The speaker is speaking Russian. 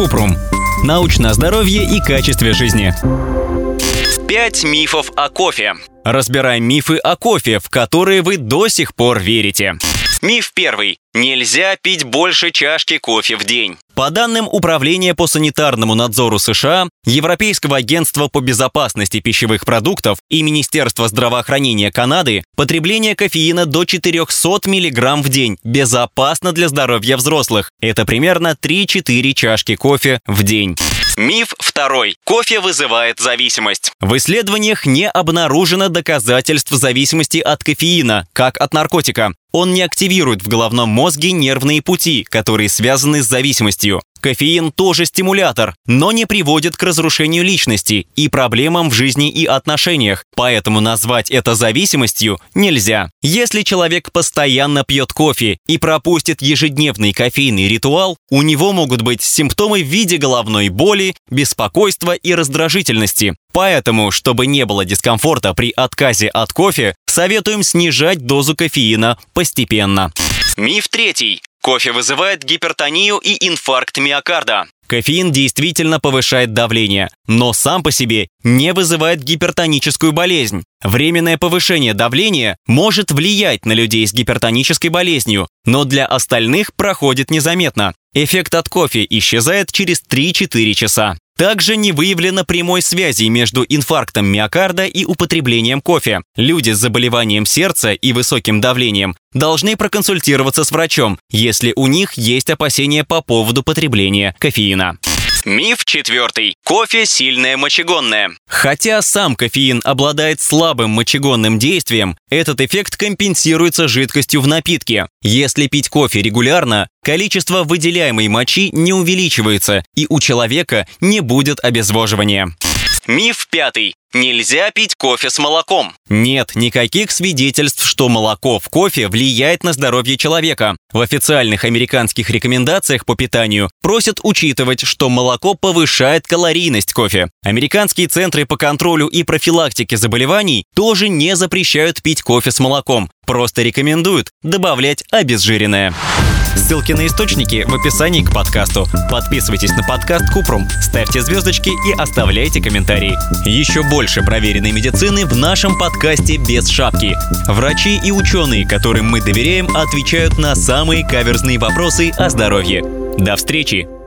Купрум. Научное здоровье и качестве жизни. Пять мифов о кофе. Разбираем мифы о кофе, в которые вы до сих пор верите. Миф первый. Нельзя пить больше чашки кофе в день. По данным Управления по санитарному надзору США, Европейского агентства по безопасности пищевых продуктов и Министерства здравоохранения Канады, потребление кофеина до 400 мг в день безопасно для здоровья взрослых. Это примерно 3-4 чашки кофе в день. Миф второй. Кофе вызывает зависимость. В исследованиях не обнаружено доказательств зависимости от кофеина, как от наркотика. Он не активирует в головном мозге нервные пути, которые связаны с зависимостью. Кофеин тоже стимулятор, но не приводит к разрушению личности и проблемам в жизни и отношениях, поэтому назвать это зависимостью нельзя. Если человек постоянно пьет кофе и пропустит ежедневный кофейный ритуал, у него могут быть симптомы в виде головной боли, беспокойства и раздражительности. Поэтому, чтобы не было дискомфорта при отказе от кофе, советуем снижать дозу кофеина постепенно. Миф третий. Кофе вызывает гипертонию и инфаркт миокарда. Кофеин действительно повышает давление, но сам по себе не вызывает гипертоническую болезнь. Временное повышение давления может влиять на людей с гипертонической болезнью, но для остальных проходит незаметно. Эффект от кофе исчезает через 3-4 часа. Также не выявлено прямой связи между инфарктом миокарда и употреблением кофе. Люди с заболеванием сердца и высоким давлением должны проконсультироваться с врачом, если у них есть опасения по поводу потребления кофеина. Миф четвертый. Кофе сильное мочегонное. Хотя сам кофеин обладает слабым мочегонным действием, этот эффект компенсируется жидкостью в напитке. Если пить кофе регулярно, количество выделяемой мочи не увеличивается, и у человека не будет обезвоживания. Миф пятый. Нельзя пить кофе с молоком. Нет никаких свидетельств, что молоко в кофе влияет на здоровье человека. В официальных американских рекомендациях по питанию просят учитывать, что молоко повышает калорийность кофе. Американские центры по контролю и профилактике заболеваний тоже не запрещают пить кофе с молоком, просто рекомендуют добавлять обезжиренное. Ссылки на источники в описании к подкасту. Подписывайтесь на подкаст Купрум, ставьте звездочки и оставляйте комментарии. Еще больше проверенной медицины в нашем подкасте «Без шапки». Врачи и ученые, которым мы доверяем, отвечают на самые каверзные вопросы о здоровье. До встречи!